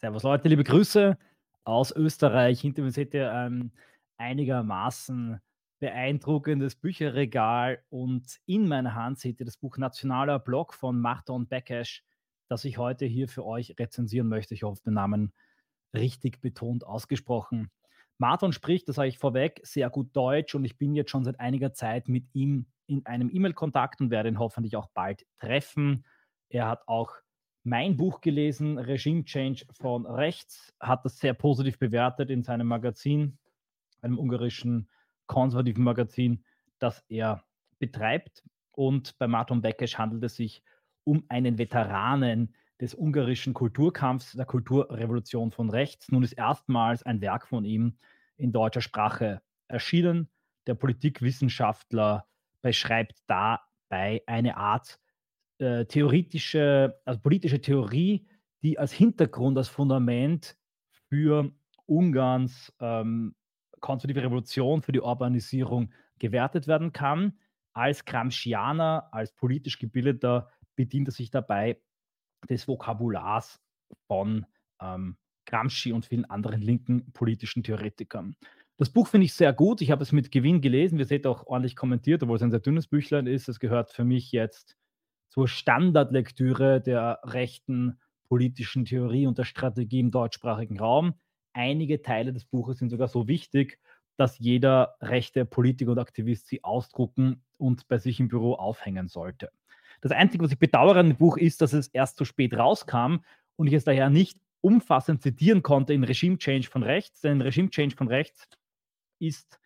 Servus Leute, liebe Grüße aus Österreich. Hinter mir seht ihr ein einigermaßen beeindruckendes Bücherregal und in meiner Hand seht ihr das Buch Nationaler Blog von Marton Bekesch, das ich heute hier für euch rezensieren möchte. Ich hoffe, den Namen richtig betont ausgesprochen. Marton spricht, das sage ich vorweg, sehr gut Deutsch und ich bin jetzt schon seit einiger Zeit mit ihm in einem E-Mail-Kontakt und werde ihn hoffentlich auch bald treffen. Er hat auch mein Buch gelesen, Regime Change von rechts, hat das sehr positiv bewertet in seinem Magazin, einem ungarischen konservativen Magazin, das er betreibt. Und bei Martin Bekesch handelt es sich um einen Veteranen des ungarischen Kulturkampfs, der Kulturrevolution von rechts. Nun ist erstmals ein Werk von ihm in deutscher Sprache erschienen. Der Politikwissenschaftler beschreibt dabei eine Art äh, theoretische, also politische Theorie, die als Hintergrund, als Fundament für Ungarns ähm, konservative Revolution, für die Urbanisierung gewertet werden kann. Als Gramscianer, als politisch gebildeter, bedient er sich dabei des Vokabulars von ähm, Gramsci und vielen anderen linken politischen Theoretikern. Das Buch finde ich sehr gut. Ich habe es mit Gewinn gelesen. Wir seht auch ordentlich kommentiert, obwohl es ein sehr dünnes Büchlein ist. Es gehört für mich jetzt zur Standardlektüre der rechten politischen Theorie und der Strategie im deutschsprachigen Raum. Einige Teile des Buches sind sogar so wichtig, dass jeder rechte Politiker und Aktivist sie ausdrucken und bei sich im Büro aufhängen sollte. Das Einzige, was ich bedauere an dem Buch, ist, dass es erst zu spät rauskam und ich es daher nicht umfassend zitieren konnte in Regime Change von rechts. Denn Regime Change von rechts ist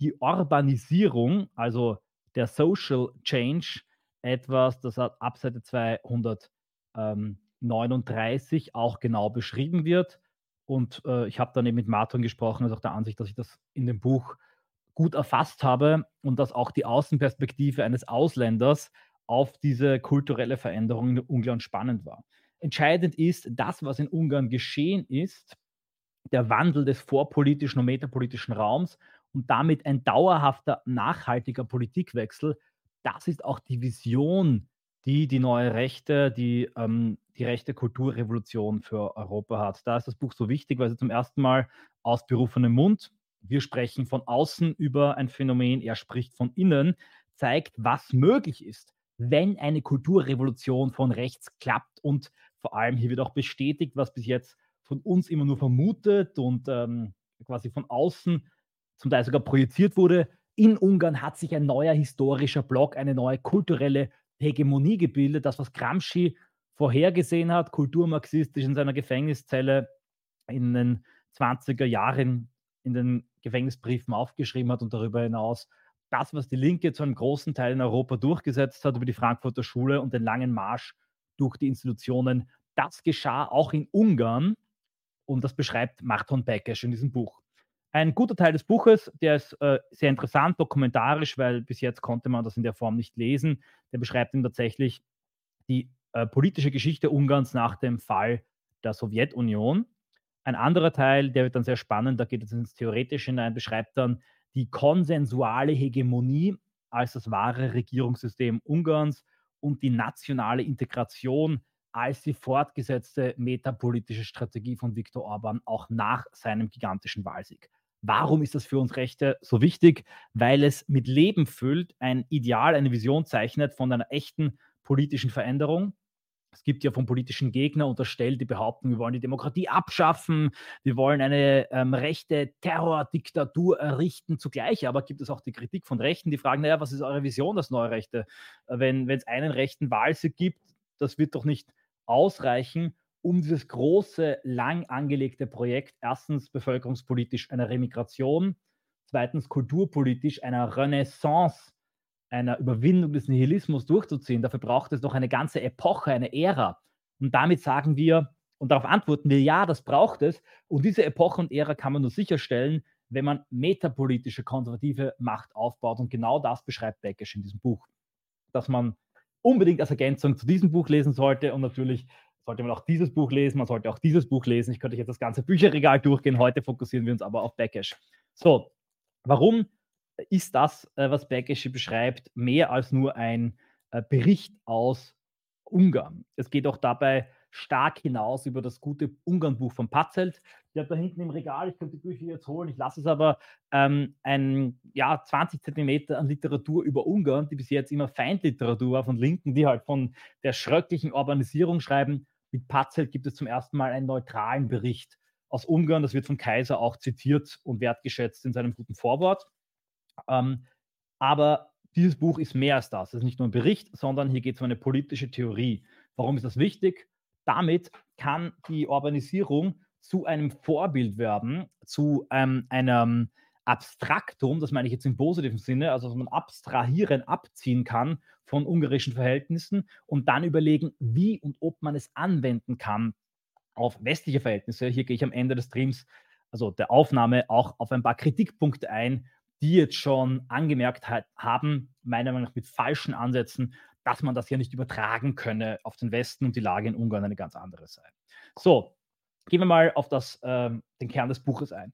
die Urbanisierung, also der Social Change etwas, das ab Seite 239 auch genau beschrieben wird. Und äh, ich habe dann eben mit Martin gesprochen, also auch der Ansicht, dass ich das in dem Buch gut erfasst habe und dass auch die Außenperspektive eines Ausländers auf diese kulturelle Veränderung in Ungarn spannend war. Entscheidend ist, das, was in Ungarn geschehen ist, der Wandel des vorpolitischen und metapolitischen Raums und damit ein dauerhafter, nachhaltiger Politikwechsel, das ist auch die Vision, die die neue Rechte, die ähm, die rechte Kulturrevolution für Europa hat. Da ist das Buch so wichtig, weil sie zum ersten Mal aus berufenem Mund, wir sprechen von außen über ein Phänomen, er spricht von innen, zeigt, was möglich ist, wenn eine Kulturrevolution von rechts klappt. Und vor allem hier wird auch bestätigt, was bis jetzt von uns immer nur vermutet und ähm, quasi von außen zum Teil sogar projiziert wurde, in Ungarn hat sich ein neuer historischer Block, eine neue kulturelle Hegemonie gebildet. Das, was Gramsci vorhergesehen hat, kulturmarxistisch in seiner Gefängniszelle in den 20er Jahren in den Gefängnisbriefen aufgeschrieben hat und darüber hinaus das, was die Linke zu einem großen Teil in Europa durchgesetzt hat über die Frankfurter Schule und den langen Marsch durch die Institutionen, das geschah auch in Ungarn und das beschreibt Marton Bekesch in diesem Buch. Ein guter Teil des Buches, der ist äh, sehr interessant, dokumentarisch, weil bis jetzt konnte man das in der Form nicht lesen. Der beschreibt ihm tatsächlich die äh, politische Geschichte Ungarns nach dem Fall der Sowjetunion. Ein anderer Teil, der wird dann sehr spannend, da geht es ins Theoretische hinein, beschreibt dann die konsensuale Hegemonie als das wahre Regierungssystem Ungarns und die nationale Integration als die fortgesetzte metapolitische Strategie von Viktor Orban auch nach seinem gigantischen Wahlsieg. Warum ist das für uns Rechte so wichtig? Weil es mit Leben füllt, ein Ideal, eine Vision zeichnet von einer echten politischen Veränderung. Es gibt ja vom politischen Gegner unterstellt die Behauptung, wir wollen die Demokratie abschaffen, wir wollen eine ähm, rechte Terrordiktatur errichten. Zugleich aber gibt es auch die Kritik von Rechten, die fragen, naja, was ist eure Vision, das neue Rechte? Wenn es einen rechten Wahlsieg gibt, das wird doch nicht ausreichen, um dieses große, lang angelegte Projekt, erstens bevölkerungspolitisch einer Remigration, zweitens kulturpolitisch einer Renaissance, einer Überwindung des Nihilismus durchzuziehen. Dafür braucht es noch eine ganze Epoche, eine Ära. Und damit sagen wir, und darauf antworten wir, ja, das braucht es. Und diese Epoche und Ära kann man nur sicherstellen, wenn man metapolitische, konservative Macht aufbaut. Und genau das beschreibt Beckisch in diesem Buch. Dass man unbedingt als Ergänzung zu diesem Buch lesen sollte und natürlich sollte man auch dieses Buch lesen, man sollte auch dieses Buch lesen. Ich könnte jetzt das ganze Bücherregal durchgehen. Heute fokussieren wir uns aber auf Beckesch. So, warum ist das, äh, was Beckesch beschreibt, mehr als nur ein äh, Bericht aus Ungarn? Es geht auch dabei stark hinaus über das gute Ungarn-Buch von Patzelt. Ich habe da hinten im Regal, ich könnte die Bücher jetzt holen, ich lasse es aber, ähm, ein ja, 20 Zentimeter an Literatur über Ungarn, die bis jetzt immer Feindliteratur war von Linken, die halt von der schröcklichen Urbanisierung schreiben. Mit Patzelt gibt es zum ersten Mal einen neutralen Bericht aus Ungarn. Das wird vom Kaiser auch zitiert und wertgeschätzt in seinem guten Vorwort. Ähm, aber dieses Buch ist mehr als das. Es ist nicht nur ein Bericht, sondern hier geht es um eine politische Theorie. Warum ist das wichtig? Damit kann die Urbanisierung zu einem Vorbild werden, zu ähm, einem Abstraktum, das meine ich jetzt im positiven Sinne, also dass man abstrahieren, abziehen kann von ungarischen Verhältnissen und dann überlegen, wie und ob man es anwenden kann auf westliche Verhältnisse. Hier gehe ich am Ende des Streams, also der Aufnahme, auch auf ein paar Kritikpunkte ein, die jetzt schon angemerkt haben, meiner Meinung nach mit falschen Ansätzen, dass man das ja nicht übertragen könne auf den Westen und die Lage in Ungarn eine ganz andere sei. So, gehen wir mal auf das, ähm, den Kern des Buches ein.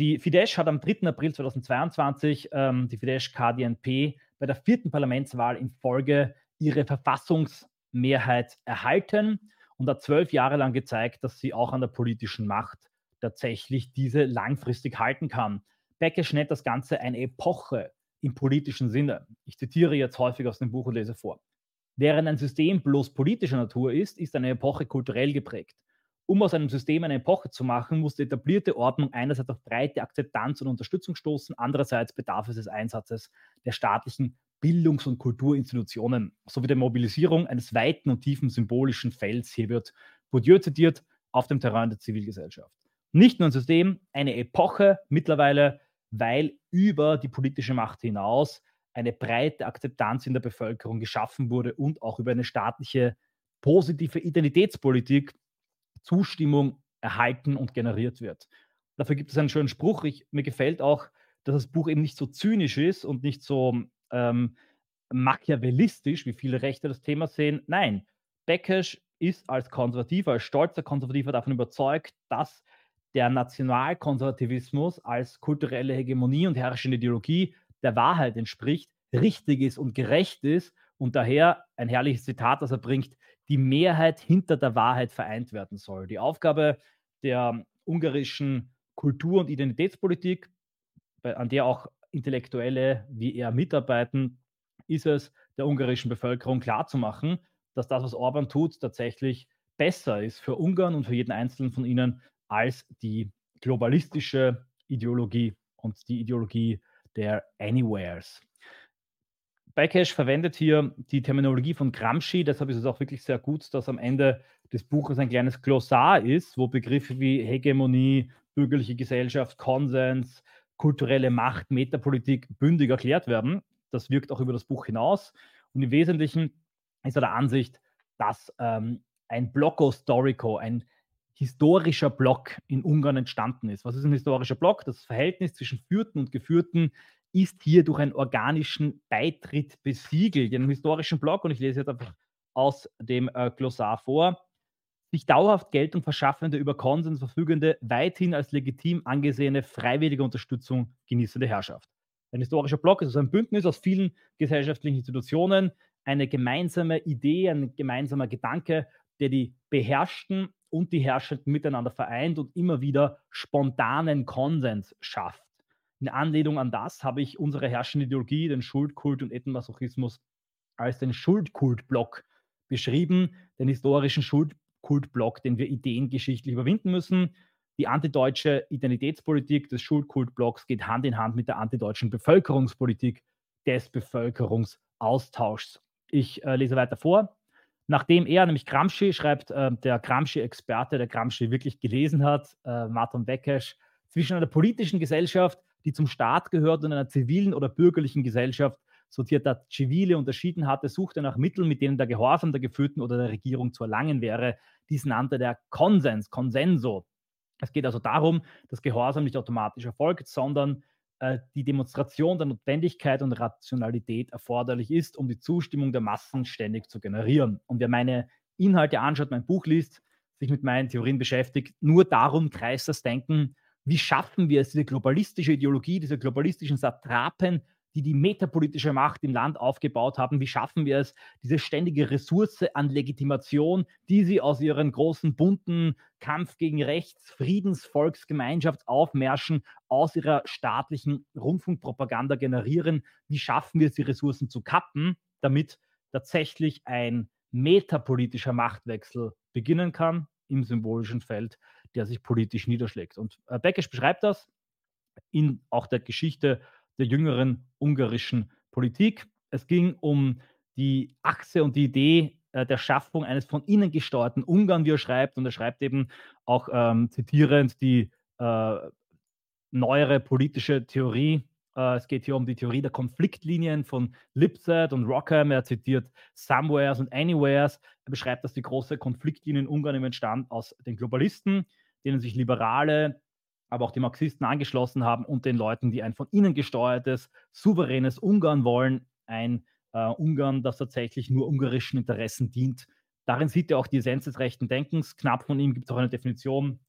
Die Fidesz hat am 3. April 2022, ähm, die Fidesz KDNP, bei der vierten Parlamentswahl in Folge ihre Verfassungsmehrheit erhalten und hat zwölf Jahre lang gezeigt, dass sie auch an der politischen Macht tatsächlich diese langfristig halten kann. Beckesch nennt das Ganze eine Epoche im politischen Sinne. Ich zitiere jetzt häufig aus dem Buch und lese vor. Während ein System bloß politischer Natur ist, ist eine Epoche kulturell geprägt. Um aus einem System eine Epoche zu machen, muss die etablierte Ordnung einerseits auf breite Akzeptanz und Unterstützung stoßen, andererseits bedarf es des Einsatzes der staatlichen Bildungs- und Kulturinstitutionen sowie der Mobilisierung eines weiten und tiefen symbolischen Felds, hier wird Bourdieu zitiert, auf dem Terrain der Zivilgesellschaft. Nicht nur ein System, eine Epoche mittlerweile, weil über die politische Macht hinaus eine breite Akzeptanz in der Bevölkerung geschaffen wurde und auch über eine staatliche positive Identitätspolitik Zustimmung erhalten und generiert wird. Dafür gibt es einen schönen Spruch. Ich, mir gefällt auch, dass das Buch eben nicht so zynisch ist und nicht so ähm, machiavellistisch, wie viele Rechte das Thema sehen. Nein, Beckesch ist als Konservativer, als stolzer Konservativer davon überzeugt, dass der Nationalkonservativismus als kulturelle Hegemonie und herrschende Ideologie der Wahrheit entspricht, richtig ist und gerecht ist und daher ein herrliches Zitat, das er bringt, die Mehrheit hinter der Wahrheit vereint werden soll. Die Aufgabe der ungarischen Kultur- und Identitätspolitik, an der auch Intellektuelle wie er mitarbeiten, ist es der ungarischen Bevölkerung klarzumachen, dass das, was Orban tut, tatsächlich besser ist für Ungarn und für jeden Einzelnen von ihnen als die globalistische Ideologie und die Ideologie der Anywheres. Bekesh verwendet hier die Terminologie von Gramsci, deshalb ist es auch wirklich sehr gut, dass am Ende des Buches ein kleines Glossar ist, wo Begriffe wie Hegemonie, bürgerliche Gesellschaft, Konsens, kulturelle Macht, Metapolitik bündig erklärt werden. Das wirkt auch über das Buch hinaus. Und im Wesentlichen ist er der Ansicht, dass ähm, ein Blocco Storico, ein historischer Block in Ungarn entstanden ist. Was ist ein historischer Block? Das Verhältnis zwischen Führten und Geführten ist hier durch einen organischen Beitritt besiegelt. In einem historischen Block, und ich lese jetzt einfach aus dem äh, Glossar vor, sich dauerhaft Geltung verschaffende, über Konsens verfügende, weithin als legitim angesehene freiwillige Unterstützung genießende Herrschaft. Ein historischer Block ist also ein Bündnis aus vielen gesellschaftlichen Institutionen, eine gemeinsame Idee, ein gemeinsamer Gedanke, der die Beherrschten und die Herrschenden miteinander vereint und immer wieder spontanen Konsens schafft. In Anlehnung an das habe ich unsere herrschende Ideologie, den Schuldkult und Ethnomasochismus, als den Schuldkultblock beschrieben, den historischen Schuld Kultblock, den wir ideengeschichtlich überwinden müssen. Die antideutsche Identitätspolitik des Schulkultblocks geht Hand in Hand mit der antideutschen Bevölkerungspolitik des Bevölkerungsaustauschs. Ich äh, lese weiter vor. Nachdem er, nämlich Gramsci, schreibt äh, der Gramsci-Experte, der Gramsci wirklich gelesen hat, äh, Martin Bekesch, zwischen einer politischen Gesellschaft, die zum Staat gehört, und einer zivilen oder bürgerlichen Gesellschaft, sortiert hat, Civile unterschieden hatte, suchte nach Mitteln, mit denen der Gehorsam der Geführten oder der Regierung zu erlangen wäre. Dies nannte der Konsens, Consenso. Es geht also darum, dass Gehorsam nicht automatisch erfolgt, sondern äh, die Demonstration der Notwendigkeit und Rationalität erforderlich ist, um die Zustimmung der Massen ständig zu generieren. Und wer meine Inhalte anschaut, mein Buch liest, sich mit meinen Theorien beschäftigt, nur darum kreist das Denken, wie schaffen wir es, diese globalistische Ideologie, diese globalistischen Satrapen die die metapolitische Macht im Land aufgebaut haben. Wie schaffen wir es, diese ständige Ressource an Legitimation, die sie aus ihren großen bunten Kampf gegen Rechts, Friedens, Volksgemeinschaftsaufmärschen aus ihrer staatlichen Rundfunkpropaganda generieren? Wie schaffen wir es, die Ressourcen zu kappen, damit tatsächlich ein metapolitischer Machtwechsel beginnen kann im symbolischen Feld, der sich politisch niederschlägt. Und äh, beschreibt das in auch der Geschichte der jüngeren ungarischen Politik. Es ging um die Achse und die Idee äh, der Schaffung eines von innen gesteuerten Ungarn, wie er schreibt. Und er schreibt eben auch ähm, zitierend die äh, neuere politische Theorie. Äh, es geht hier um die Theorie der Konfliktlinien von Lipset und Rockham. Er zitiert Somewheres und Anywheres. Er beschreibt, dass die große Konfliktlinie in Ungarn entstand aus den Globalisten, denen sich Liberale, aber auch die Marxisten angeschlossen haben und den Leuten, die ein von ihnen gesteuertes, souveränes Ungarn wollen, ein äh, Ungarn, das tatsächlich nur ungarischen Interessen dient. Darin sieht er auch die Essenz des rechten Denkens. Knapp von ihm gibt es auch eine Definition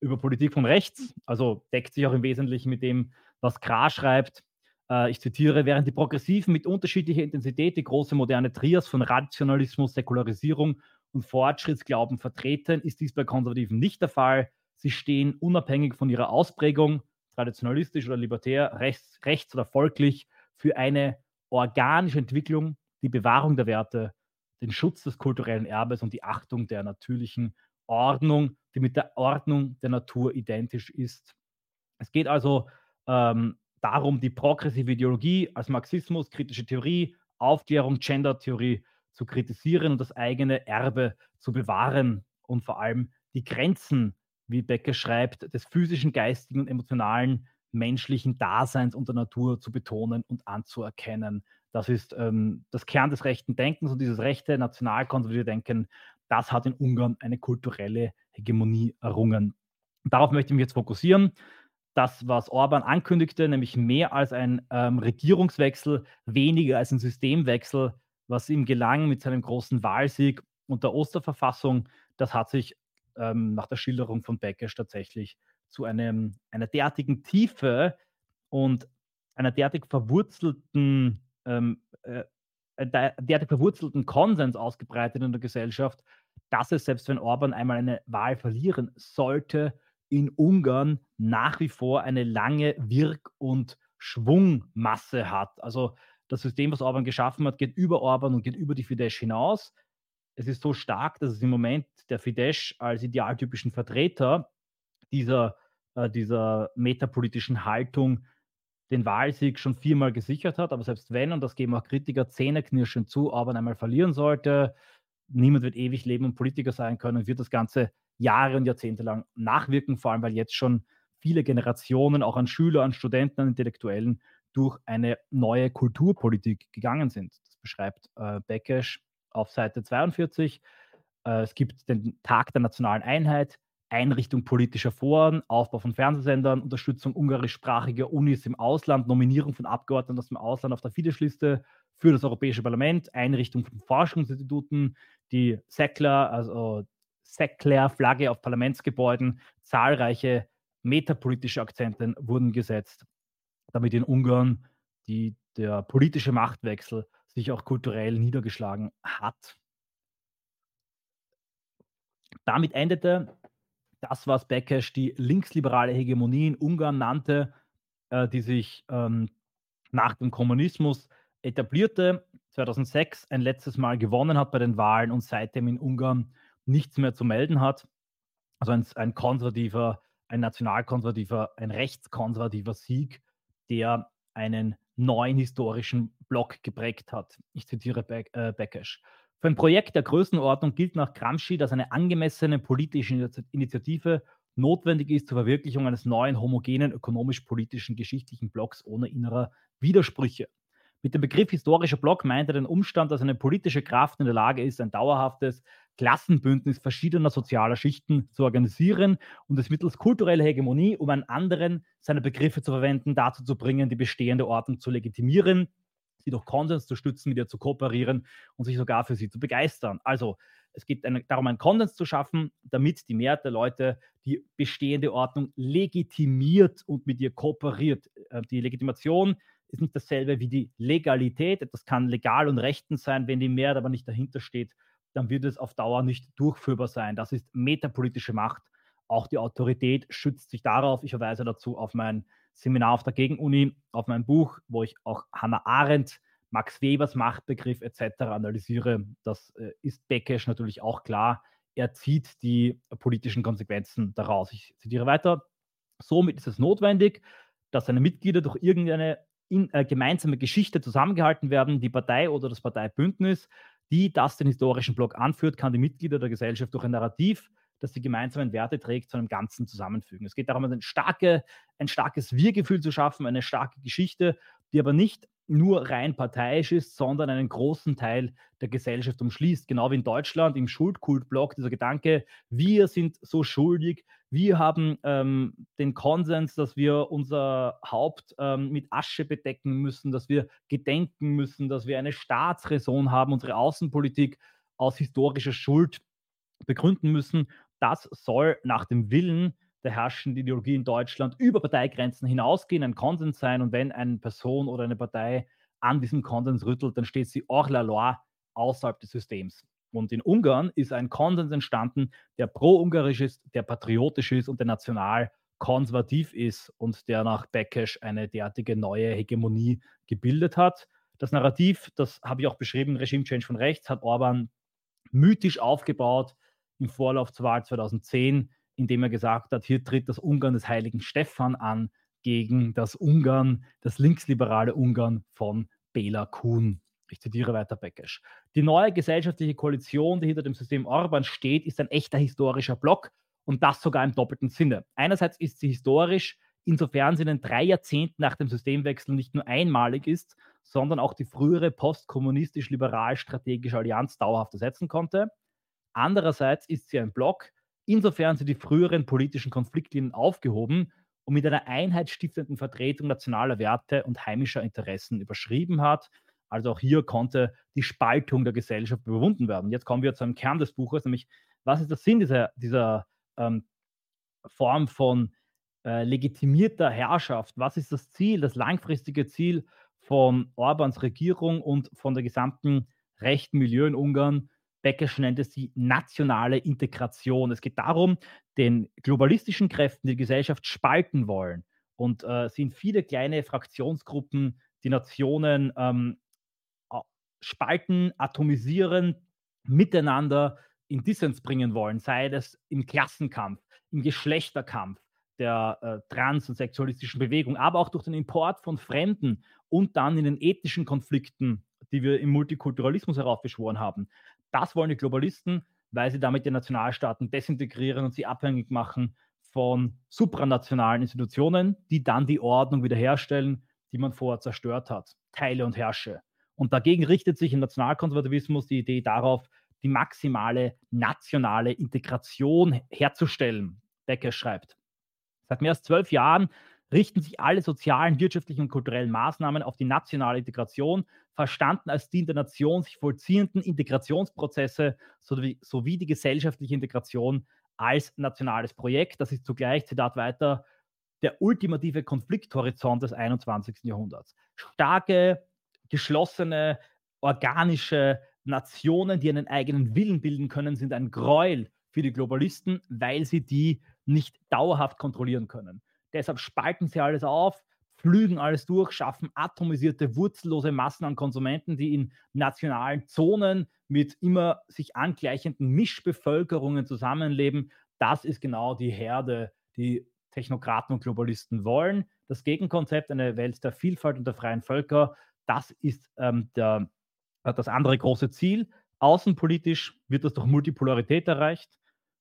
über Politik von rechts, also deckt sich auch im Wesentlichen mit dem, was Kra schreibt. Äh, ich zitiere, während die Progressiven mit unterschiedlicher Intensität die große moderne Trias von Rationalismus, Säkularisierung und Fortschrittsglauben vertreten, ist dies bei Konservativen nicht der Fall. Sie stehen unabhängig von ihrer Ausprägung, traditionalistisch oder libertär, rechts, rechts oder folglich, für eine organische Entwicklung, die Bewahrung der Werte, den Schutz des kulturellen Erbes und die Achtung der natürlichen Ordnung, die mit der Ordnung der Natur identisch ist. Es geht also ähm, darum, die progressive Ideologie als Marxismus, kritische Theorie, Aufklärung, Gender-Theorie zu kritisieren und das eigene Erbe zu bewahren und vor allem die Grenzen wie Becker schreibt, des physischen, geistigen und emotionalen menschlichen Daseins und der Natur zu betonen und anzuerkennen. Das ist ähm, das Kern des rechten Denkens und dieses rechte nationalkonservative Denken, das hat in Ungarn eine kulturelle Hegemonie errungen. Darauf möchte ich mich jetzt fokussieren. Das, was Orban ankündigte, nämlich mehr als ein ähm, Regierungswechsel, weniger als ein Systemwechsel, was ihm gelang mit seinem großen Wahlsieg und der Osterverfassung, das hat sich ähm, nach der Schilderung von Beckesch tatsächlich zu einem, einer derartigen Tiefe und einer derartig verwurzelten, ähm, äh, derartig verwurzelten Konsens ausgebreitet in der Gesellschaft, dass es, selbst wenn Orban einmal eine Wahl verlieren sollte, in Ungarn nach wie vor eine lange Wirk- und Schwungmasse hat. Also das System, was Orban geschaffen hat, geht über Orban und geht über die Fidesz hinaus es ist so stark, dass es im Moment der Fidesz als idealtypischen Vertreter dieser, äh, dieser metapolitischen Haltung den Wahlsieg schon viermal gesichert hat. Aber selbst wenn, und das geben auch Kritiker zähneknirschend zu, aber einmal verlieren sollte, niemand wird ewig leben und Politiker sein können, wird das Ganze Jahre und Jahrzehnte lang nachwirken, vor allem weil jetzt schon viele Generationen auch an Schüler, an Studenten, an Intellektuellen durch eine neue Kulturpolitik gegangen sind. Das beschreibt äh, Beckesch auf Seite 42. Äh, es gibt den Tag der nationalen Einheit, Einrichtung politischer Foren, Aufbau von Fernsehsendern, Unterstützung ungarischsprachiger Unis im Ausland, Nominierung von Abgeordneten aus dem Ausland auf der Fidesz-Liste für das Europäische Parlament, Einrichtung von Forschungsinstituten, die Säckler, also Säckler-Flagge auf Parlamentsgebäuden, zahlreiche metapolitische Akzente wurden gesetzt, damit in Ungarn die, der politische Machtwechsel sich auch kulturell niedergeschlagen hat. Damit endete das, was Bekesch die linksliberale Hegemonie in Ungarn nannte, äh, die sich ähm, nach dem Kommunismus etablierte, 2006 ein letztes Mal gewonnen hat bei den Wahlen und seitdem in Ungarn nichts mehr zu melden hat. Also ein, ein konservativer, ein nationalkonservativer, ein rechtskonservativer Sieg, der einen neuen historischen Block geprägt hat. Ich zitiere Be äh, Beckesch. Für ein Projekt der Größenordnung gilt nach Gramsci, dass eine angemessene politische Initiative notwendig ist zur Verwirklichung eines neuen, homogenen, ökonomisch-politischen, geschichtlichen Blocks ohne innerer Widersprüche. Mit dem Begriff historischer Block meint er den Umstand, dass eine politische Kraft in der Lage ist, ein dauerhaftes Klassenbündnis verschiedener sozialer Schichten zu organisieren und es mittels kultureller Hegemonie, um einen anderen seine Begriffe zu verwenden, dazu zu bringen, die bestehende Ordnung zu legitimieren, sie durch Konsens zu stützen, mit ihr zu kooperieren und sich sogar für sie zu begeistern. Also es geht eine, darum, einen Konsens zu schaffen, damit die Mehrheit der Leute die bestehende Ordnung legitimiert und mit ihr kooperiert. Äh, die Legitimation ist nicht dasselbe wie die Legalität. Etwas kann legal und rechtens sein, wenn die Mehrheit aber nicht dahinter steht, dann wird es auf Dauer nicht durchführbar sein. Das ist metapolitische Macht. Auch die Autorität schützt sich darauf. Ich verweise dazu auf mein Seminar auf der Gegenuni, auf mein Buch, wo ich auch Hannah Arendt, Max Webers Machtbegriff etc. analysiere. Das äh, ist Beckesch natürlich auch klar. Er zieht die politischen Konsequenzen daraus. Ich zitiere weiter. Somit ist es notwendig, dass seine Mitglieder durch irgendeine in, äh, gemeinsame Geschichte zusammengehalten werden. Die Partei oder das Parteibündnis, die das den historischen Block anführt, kann die Mitglieder der Gesellschaft durch ein Narrativ, das die gemeinsamen Werte trägt, zu einem Ganzen zusammenfügen. Es geht darum, ein, starke, ein starkes Wir-Gefühl zu schaffen, eine starke Geschichte, die aber nicht nur rein parteiisch ist, sondern einen großen Teil der Gesellschaft umschließt. Genau wie in Deutschland im Schuldkultblock dieser Gedanke, wir sind so schuldig, wir haben ähm, den Konsens, dass wir unser Haupt ähm, mit Asche bedecken müssen, dass wir gedenken müssen, dass wir eine Staatsräson haben, unsere Außenpolitik aus historischer Schuld begründen müssen. Das soll nach dem Willen der herrschenden Ideologie in Deutschland über Parteigrenzen hinausgehen, ein Konsens sein. Und wenn eine Person oder eine Partei an diesem Konsens rüttelt, dann steht sie hors la loi außerhalb des Systems. Und in Ungarn ist ein Konsens entstanden, der pro-ungarisch ist, der patriotisch ist und der national konservativ ist und der nach Bekesch eine derartige neue Hegemonie gebildet hat. Das Narrativ, das habe ich auch beschrieben, Regime Change von rechts, hat Orban mythisch aufgebaut im Vorlauf zur Wahl 2010 indem er gesagt hat, hier tritt das Ungarn des heiligen Stefan an gegen das Ungarn, das linksliberale Ungarn von Bela Kuhn. Ich zitiere weiter Beckesch. Die neue gesellschaftliche Koalition, die hinter dem System Orban steht, ist ein echter historischer Block und das sogar im doppelten Sinne. Einerseits ist sie historisch, insofern sie in den drei Jahrzehnten nach dem Systemwechsel nicht nur einmalig ist, sondern auch die frühere postkommunistisch-liberal-strategische Allianz dauerhaft ersetzen konnte. Andererseits ist sie ein Block, Insofern sind die früheren politischen Konfliktlinien aufgehoben und mit einer einheitsstiftenden Vertretung nationaler Werte und heimischer Interessen überschrieben hat. Also auch hier konnte die Spaltung der Gesellschaft überwunden werden. Jetzt kommen wir zu einem Kern des Buches, nämlich was ist der Sinn dieser, dieser ähm, Form von äh, legitimierter Herrschaft? Was ist das Ziel, das langfristige Ziel von Orbans Regierung und von der gesamten rechten Milieu in Ungarn, Beckesch nennt es die nationale Integration. Es geht darum, den globalistischen Kräften die Gesellschaft spalten wollen und äh, sind viele kleine Fraktionsgruppen, die Nationen ähm, spalten, atomisieren, miteinander in Dissens bringen wollen, sei es im Klassenkampf, im Geschlechterkampf der äh, trans- und sexualistischen Bewegung, aber auch durch den Import von Fremden und dann in den ethnischen Konflikten, die wir im Multikulturalismus heraufbeschworen haben. Das wollen die Globalisten, weil sie damit die Nationalstaaten desintegrieren und sie abhängig machen von supranationalen Institutionen, die dann die Ordnung wiederherstellen, die man vorher zerstört hat. Teile und herrsche. Und dagegen richtet sich im Nationalkonservatismus die Idee darauf, die maximale nationale Integration herzustellen. Becker schreibt. Seit mehr als zwölf Jahren richten sich alle sozialen, wirtschaftlichen und kulturellen Maßnahmen auf die nationale Integration, verstanden als die in der Nation sich vollziehenden Integrationsprozesse sowie, sowie die gesellschaftliche Integration als nationales Projekt. Das ist zugleich, Zitat weiter, der ultimative Konflikthorizont des 21. Jahrhunderts. Starke, geschlossene, organische Nationen, die einen eigenen Willen bilden können, sind ein Gräuel für die Globalisten, weil sie die nicht dauerhaft kontrollieren können. Deshalb spalten sie alles auf, flügen alles durch, schaffen atomisierte, wurzellose Massen an Konsumenten, die in nationalen Zonen mit immer sich angleichenden Mischbevölkerungen zusammenleben. Das ist genau die Herde, die Technokraten und Globalisten wollen. Das Gegenkonzept, eine Welt der Vielfalt und der freien Völker, das ist ähm, der, das andere große Ziel. Außenpolitisch wird das durch Multipolarität erreicht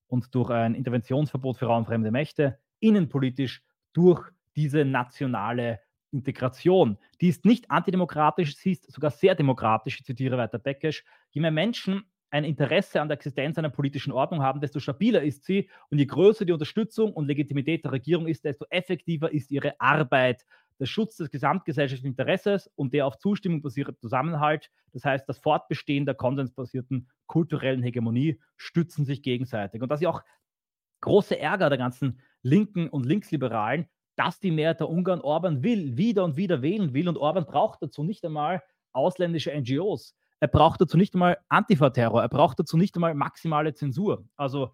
und durch ein Interventionsverbot für raumfremde Mächte. Innenpolitisch durch diese nationale Integration. Die ist nicht antidemokratisch, sie ist sogar sehr demokratisch, ich zitiere weiter Beckesch. Je mehr Menschen ein Interesse an der Existenz einer politischen Ordnung haben, desto stabiler ist sie und je größer die Unterstützung und Legitimität der Regierung ist, desto effektiver ist ihre Arbeit. Der Schutz des gesamtgesellschaftlichen Interesses und der auf Zustimmung basierten Zusammenhalt, das heißt das Fortbestehen der konsensbasierten kulturellen Hegemonie, stützen sich gegenseitig. Und das ist auch große Ärger der ganzen Linken und Linksliberalen, dass die Mehrheit der Ungarn Orban will, wieder und wieder wählen will. Und Orban braucht dazu nicht einmal ausländische NGOs. Er braucht dazu nicht einmal Antifa-Terror. Er braucht dazu nicht einmal maximale Zensur. Also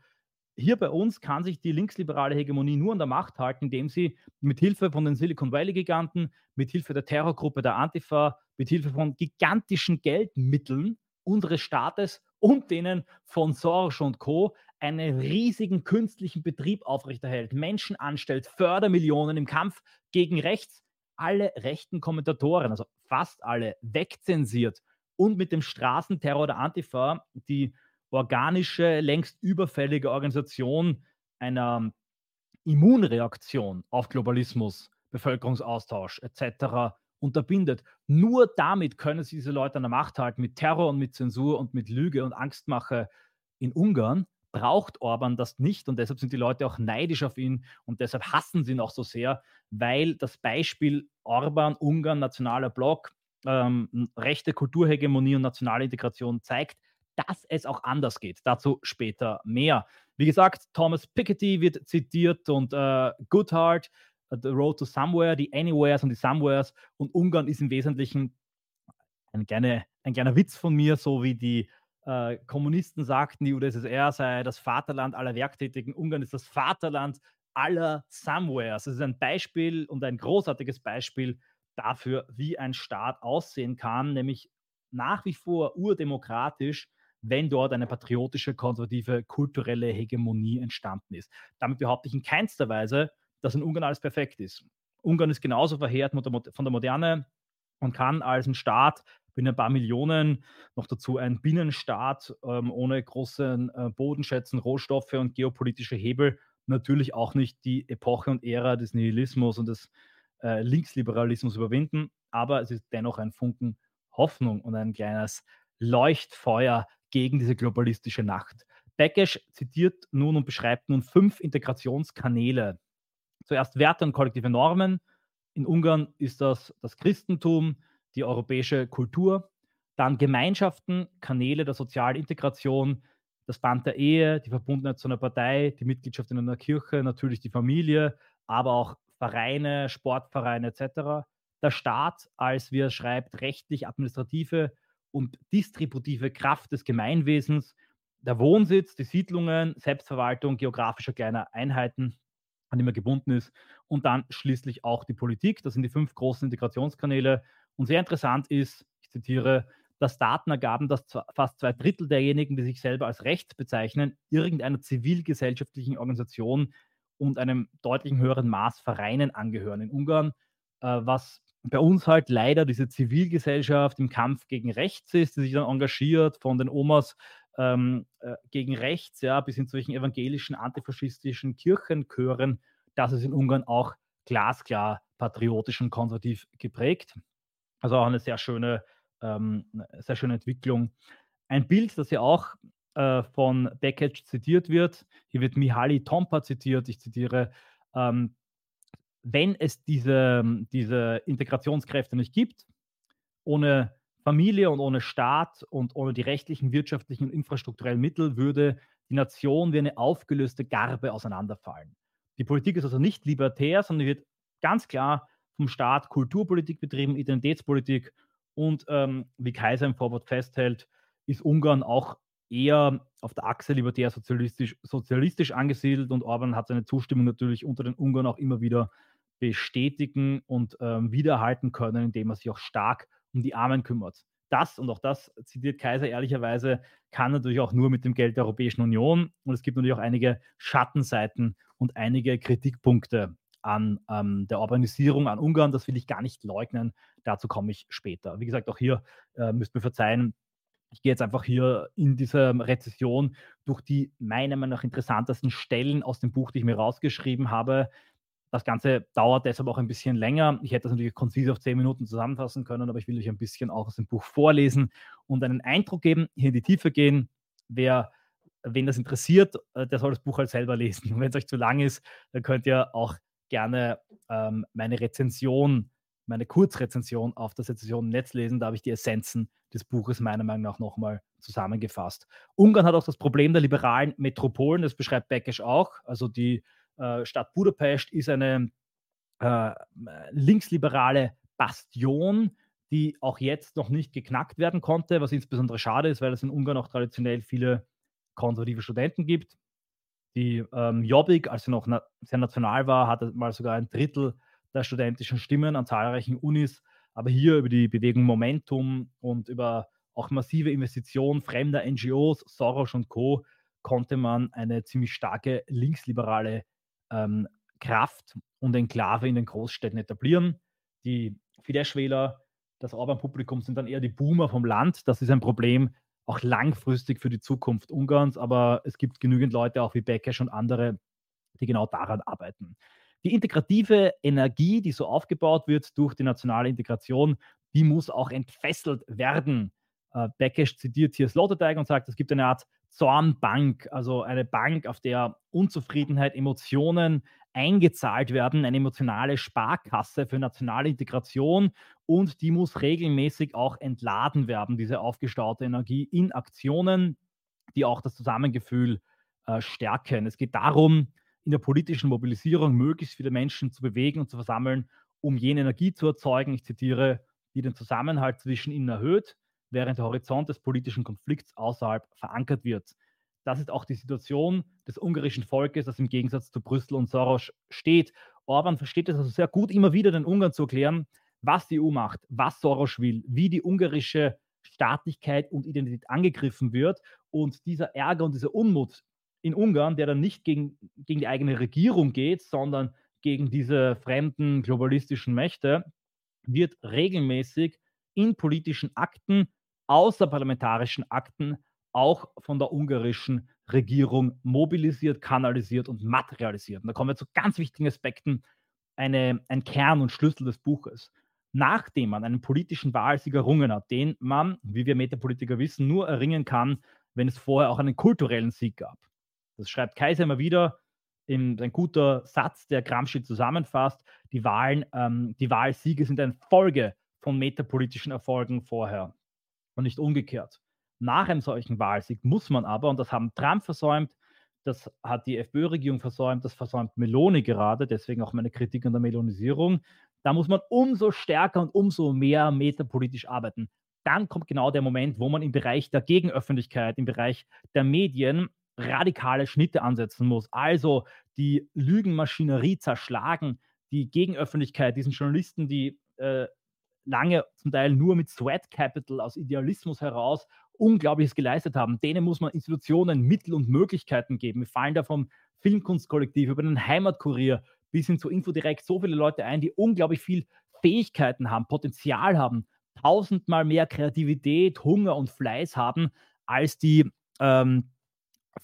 hier bei uns kann sich die linksliberale Hegemonie nur an der Macht halten, indem sie mit Hilfe von den Silicon Valley-Giganten, mit Hilfe der Terrorgruppe der Antifa, mit Hilfe von gigantischen Geldmitteln unseres Staates und denen von Soros und Co. einen riesigen künstlichen Betrieb aufrechterhält, Menschen anstellt, Fördermillionen im Kampf gegen rechts, alle rechten Kommentatoren, also fast alle, wegzensiert und mit dem Straßenterror der Antifa die organische, längst überfällige Organisation einer Immunreaktion auf Globalismus, Bevölkerungsaustausch etc. unterbindet. Nur damit können sie diese Leute an der Macht halten, mit Terror und mit Zensur und mit Lüge und Angstmache in Ungarn. Braucht Orban das nicht und deshalb sind die Leute auch neidisch auf ihn und deshalb hassen sie ihn auch so sehr, weil das Beispiel Orban, Ungarn, nationaler Block, ähm, rechte Kulturhegemonie und nationale Integration zeigt, dass es auch anders geht. Dazu später mehr. Wie gesagt, Thomas Piketty wird zitiert und äh, Goodhart, uh, The Road to Somewhere, die Anywheres und die Somewheres. Und Ungarn ist im Wesentlichen ein, kleine, ein kleiner Witz von mir, so wie die äh, Kommunisten sagten, die UdSSR sei das Vaterland aller Werktätigen. Ungarn ist das Vaterland aller Somewheres. Es ist ein Beispiel und ein großartiges Beispiel dafür, wie ein Staat aussehen kann, nämlich nach wie vor urdemokratisch wenn dort eine patriotische, konservative, kulturelle Hegemonie entstanden ist. Damit behaupte ich in keinster Weise, dass in Ungarn alles perfekt ist. Ungarn ist genauso verheert von der Moderne und kann als ein Staat mit ein paar Millionen, noch dazu ein Binnenstaat ähm, ohne großen äh, Bodenschätzen, Rohstoffe und geopolitische Hebel natürlich auch nicht die Epoche und Ära des Nihilismus und des äh, Linksliberalismus überwinden. Aber es ist dennoch ein Funken Hoffnung und ein kleines Leuchtfeuer gegen diese globalistische Nacht. Beckesch zitiert nun und beschreibt nun fünf Integrationskanäle. Zuerst Werte und kollektive Normen. In Ungarn ist das das Christentum, die europäische Kultur. Dann Gemeinschaften, Kanäle der sozialen Integration, das Band der Ehe, die Verbundenheit zu einer Partei, die Mitgliedschaft in einer Kirche, natürlich die Familie, aber auch Vereine, Sportvereine etc. Der Staat als, wie er schreibt, rechtlich-administrative und distributive Kraft des Gemeinwesens, der Wohnsitz, die Siedlungen, Selbstverwaltung geografischer kleiner Einheiten, an die man gebunden ist und dann schließlich auch die Politik. Das sind die fünf großen Integrationskanäle. Und sehr interessant ist, ich zitiere, dass Daten ergaben, dass fast zwei Drittel derjenigen, die sich selber als rechts bezeichnen, irgendeiner zivilgesellschaftlichen Organisation und einem deutlichen höheren Maß Vereinen angehören in Ungarn, äh, was bei uns halt leider diese Zivilgesellschaft im Kampf gegen rechts ist, die sich dann engagiert von den Omas ähm, äh, gegen rechts, ja, bis hin zu solchen evangelischen, antifaschistischen Kirchenchören. Das ist in Ungarn auch glasklar patriotisch und konservativ geprägt. Also auch eine sehr schöne, ähm, sehr schöne Entwicklung. Ein Bild, das ja auch äh, von Beckett zitiert wird. Hier wird Mihaly Tompa zitiert. Ich zitiere, ähm, wenn es diese, diese Integrationskräfte nicht gibt, ohne Familie und ohne Staat und ohne die rechtlichen, wirtschaftlichen und infrastrukturellen Mittel würde die Nation wie eine aufgelöste Garbe auseinanderfallen. Die Politik ist also nicht libertär, sondern wird ganz klar vom Staat Kulturpolitik betrieben, Identitätspolitik und ähm, wie Kaiser im Vorwort festhält, ist Ungarn auch eher auf der Achse libertär-sozialistisch sozialistisch angesiedelt und Orban hat seine Zustimmung natürlich unter den Ungarn auch immer wieder bestätigen und ähm, wiederhalten können, indem er sich auch stark um die Armen kümmert. Das, und auch das zitiert Kaiser ehrlicherweise, kann natürlich auch nur mit dem Geld der Europäischen Union. Und es gibt natürlich auch einige Schattenseiten und einige Kritikpunkte an ähm, der Urbanisierung an Ungarn. Das will ich gar nicht leugnen. Dazu komme ich später. Wie gesagt, auch hier äh, müsst mir verzeihen. Ich gehe jetzt einfach hier in dieser Rezession durch die meiner Meinung nach interessantesten Stellen aus dem Buch, die ich mir rausgeschrieben habe. Das Ganze dauert deshalb auch ein bisschen länger. Ich hätte das natürlich konzise auf zehn Minuten zusammenfassen können, aber ich will euch ein bisschen auch aus dem Buch vorlesen und einen Eindruck geben, hier in die Tiefe gehen. Wer, wen das interessiert, äh, der soll das Buch halt selber lesen. Und wenn es euch zu lang ist, dann könnt ihr auch gerne ähm, meine Rezension, meine Kurzrezension auf der Sezession Netz lesen. Da habe ich die Essenzen des Buches meiner Meinung nach nochmal zusammengefasst. Ungarn hat auch das Problem der liberalen Metropolen, das beschreibt Beckesch auch. Also die Stadt Budapest ist eine äh, linksliberale Bastion, die auch jetzt noch nicht geknackt werden konnte, was insbesondere schade ist, weil es in Ungarn auch traditionell viele konservative Studenten gibt. Die ähm, Jobbik, als sie noch na sehr national war, hatte mal sogar ein Drittel der studentischen Stimmen an zahlreichen Unis. Aber hier über die Bewegung Momentum und über auch massive Investitionen fremder NGOs, Soros und Co. konnte man eine ziemlich starke linksliberale ähm, Kraft und Enklave in den Großstädten etablieren. Die Fidesz-Wähler, das Orban-Publikum sind dann eher die Boomer vom Land. Das ist ein Problem auch langfristig für die Zukunft Ungarns, aber es gibt genügend Leute, auch wie Bekesch und andere, die genau daran arbeiten. Die integrative Energie, die so aufgebaut wird durch die nationale Integration, die muss auch entfesselt werden. Äh, Bekesch zitiert hier Sloterdijk und sagt, es gibt eine Art Zornbank, also eine Bank, auf der Unzufriedenheit, Emotionen eingezahlt werden, eine emotionale Sparkasse für nationale Integration und die muss regelmäßig auch entladen werden, diese aufgestaute Energie in Aktionen, die auch das Zusammengefühl äh, stärken. Es geht darum, in der politischen Mobilisierung möglichst viele Menschen zu bewegen und zu versammeln, um jene Energie zu erzeugen, ich zitiere, die den Zusammenhalt zwischen ihnen erhöht, während der Horizont des politischen Konflikts außerhalb verankert wird. Das ist auch die Situation des ungarischen Volkes, das im Gegensatz zu Brüssel und Soros steht. Orban versteht es also sehr gut, immer wieder den Ungarn zu erklären, was die EU macht, was Soros will, wie die ungarische Staatlichkeit und Identität angegriffen wird. Und dieser Ärger und dieser Unmut in Ungarn, der dann nicht gegen, gegen die eigene Regierung geht, sondern gegen diese fremden globalistischen Mächte, wird regelmäßig in politischen Akten, außerparlamentarischen Akten, auch von der ungarischen Regierung mobilisiert, kanalisiert und materialisiert. Und da kommen wir zu ganz wichtigen Aspekten, eine, ein Kern und Schlüssel des Buches. Nachdem man einen politischen Wahlsieg errungen hat, den man, wie wir Metapolitiker wissen, nur erringen kann, wenn es vorher auch einen kulturellen Sieg gab. Das schreibt Kaiser immer wieder. In, ein guter Satz, der Gramsci zusammenfasst. Die Wahlen, ähm, die Wahlsiege sind eine Folge von metapolitischen Erfolgen vorher und nicht umgekehrt. Nach einem solchen Wahlsieg muss man aber, und das haben Trump versäumt, das hat die FPÖ-Regierung versäumt, das versäumt Meloni gerade, deswegen auch meine Kritik an der Melonisierung. Da muss man umso stärker und umso mehr metapolitisch arbeiten. Dann kommt genau der Moment, wo man im Bereich der Gegenöffentlichkeit, im Bereich der Medien radikale Schnitte ansetzen muss. Also die Lügenmaschinerie zerschlagen, die Gegenöffentlichkeit, diesen Journalisten, die äh, lange zum Teil nur mit Sweat Capital aus Idealismus heraus Unglaubliches geleistet haben. Denen muss man Institutionen, Mittel und Möglichkeiten geben. Wir fallen da vom Filmkunstkollektiv über den Heimatkurier bis hin zu Infodirekt so viele Leute ein, die unglaublich viel Fähigkeiten haben, Potenzial haben, tausendmal mehr Kreativität, Hunger und Fleiß haben als die ähm,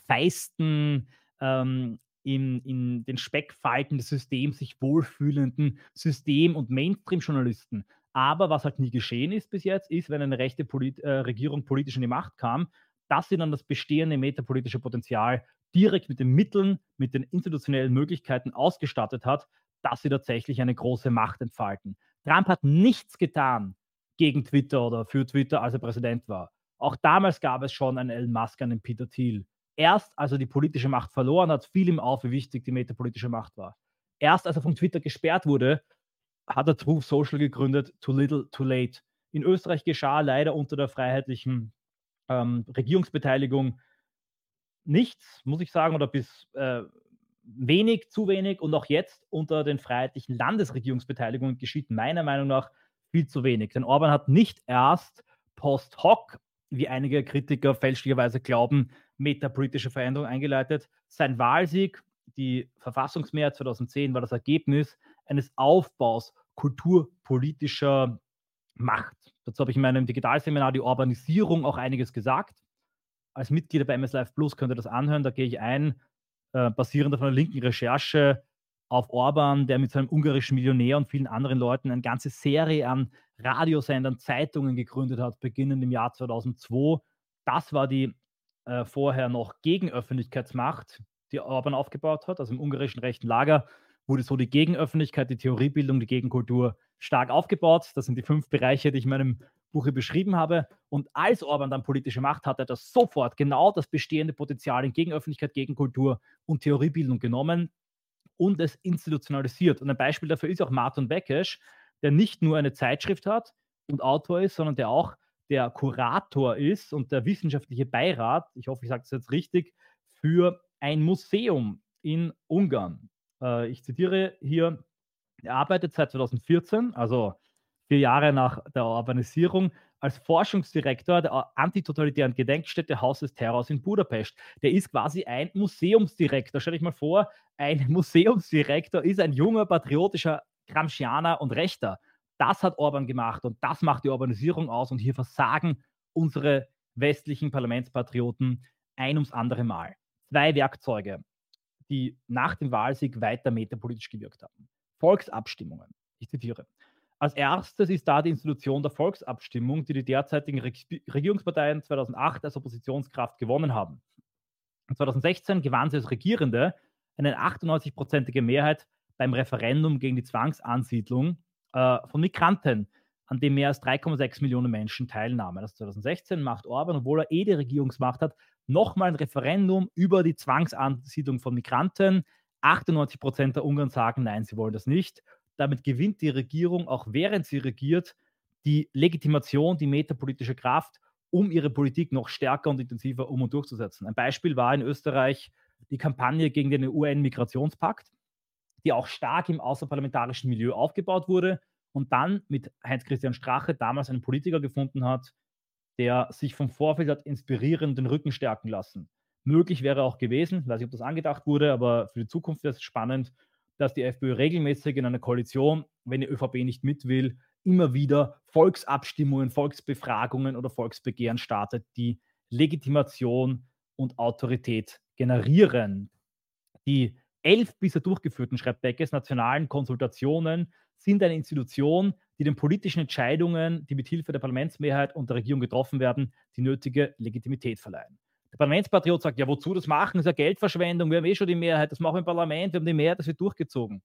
feisten, ähm, in, in den Speckfalten des Systems sich wohlfühlenden System- und Mainstream-Journalisten. Aber was halt nie geschehen ist bis jetzt, ist, wenn eine rechte Polit äh, Regierung politisch in die Macht kam, dass sie dann das bestehende metapolitische Potenzial direkt mit den Mitteln, mit den institutionellen Möglichkeiten ausgestattet hat, dass sie tatsächlich eine große Macht entfalten. Trump hat nichts getan gegen Twitter oder für Twitter, als er Präsident war. Auch damals gab es schon einen Elon Musk, einen Peter Thiel. Erst als er die politische Macht verloren hat, fiel ihm auf, wie wichtig die metapolitische Macht war. Erst als er von Twitter gesperrt wurde, hat er Truth Social gegründet, Too Little, Too Late. In Österreich geschah leider unter der freiheitlichen ähm, Regierungsbeteiligung nichts, muss ich sagen, oder bis äh, wenig, zu wenig. Und auch jetzt unter den freiheitlichen Landesregierungsbeteiligungen geschieht meiner Meinung nach viel zu wenig. Denn Orban hat nicht erst post hoc, wie einige Kritiker fälschlicherweise glauben, metapolitische Veränderungen eingeleitet. Sein Wahlsieg, die Verfassungsmehrheit 2010 war das Ergebnis eines Aufbaus kulturpolitischer Macht. Dazu habe ich in meinem Digitalseminar die Urbanisierung auch einiges gesagt. Als Mitglieder bei MS Live Plus könnt ihr das anhören. Da gehe ich ein, äh, basierend auf einer linken Recherche auf Orban, der mit seinem ungarischen Millionär und vielen anderen Leuten eine ganze Serie an Radiosendern, Zeitungen gegründet hat, beginnend im Jahr 2002. Das war die äh, vorher noch Gegenöffentlichkeitsmacht, die Orban aufgebaut hat, also im ungarischen rechten Lager wurde so die Gegenöffentlichkeit, die Theoriebildung, die Gegenkultur stark aufgebaut. Das sind die fünf Bereiche, die ich in meinem Buch beschrieben habe. Und als Orban dann politische Macht hatte, hat er das sofort genau das bestehende Potenzial in Gegenöffentlichkeit, Gegenkultur und Theoriebildung genommen und es institutionalisiert. Und ein Beispiel dafür ist auch Martin Bekesch, der nicht nur eine Zeitschrift hat und Autor ist, sondern der auch der Kurator ist und der wissenschaftliche Beirat, ich hoffe, ich sage das jetzt richtig, für ein Museum in Ungarn. Äh, ich zitiere hier, er arbeitet seit 2014, also vier Jahre nach der Urbanisierung, als Forschungsdirektor der antitotalitären Gedenkstätte Haus des Terrors in Budapest. Der ist quasi ein Museumsdirektor. Stell dich mal vor, ein Museumsdirektor ist ein junger, patriotischer Gramscianer und Rechter. Das hat Orban gemacht und das macht die Urbanisierung aus und hier versagen unsere westlichen Parlamentspatrioten ein ums andere Mal. Zwei Werkzeuge, die nach dem Wahlsieg weiter metapolitisch gewirkt haben. Volksabstimmungen. Ich zitiere. Als erstes ist da die Institution der Volksabstimmung, die die derzeitigen Regierungsparteien 2008 als Oppositionskraft gewonnen haben. 2016 gewann sie als Regierende eine 98-prozentige Mehrheit beim Referendum gegen die Zwangsansiedlung äh, von Migranten, an dem mehr als 3,6 Millionen Menschen teilnahmen. Das 2016 macht Orban, obwohl er eh die Regierungsmacht hat, nochmal ein Referendum über die Zwangsansiedlung von Migranten. 98 Prozent der Ungarn sagen, nein, sie wollen das nicht. Damit gewinnt die Regierung, auch während sie regiert, die Legitimation, die metapolitische Kraft, um ihre Politik noch stärker und intensiver um und durchzusetzen. Ein Beispiel war in Österreich die Kampagne gegen den UN-Migrationspakt, die auch stark im außerparlamentarischen Milieu aufgebaut wurde und dann mit Heinz-Christian Strache damals einen Politiker gefunden hat, der sich vom Vorfeld hat inspirieren den Rücken stärken lassen. Möglich wäre auch gewesen, weiß nicht, ob das angedacht wurde, aber für die Zukunft wäre es spannend, dass die FPÖ regelmäßig in einer Koalition, wenn die ÖVP nicht mit will, immer wieder Volksabstimmungen, Volksbefragungen oder Volksbegehren startet, die Legitimation und Autorität generieren. Die elf bisher durchgeführten, schreibt Beckes, nationalen Konsultationen sind eine Institution, die den politischen Entscheidungen, die mit Hilfe der Parlamentsmehrheit und der Regierung getroffen werden, die nötige Legitimität verleihen. Der Parlamentspatriot sagt, ja, wozu das machen? Das ist ja Geldverschwendung, wir haben eh schon die Mehrheit, das machen wir im Parlament, wir haben die Mehrheit, das wird durchgezogen.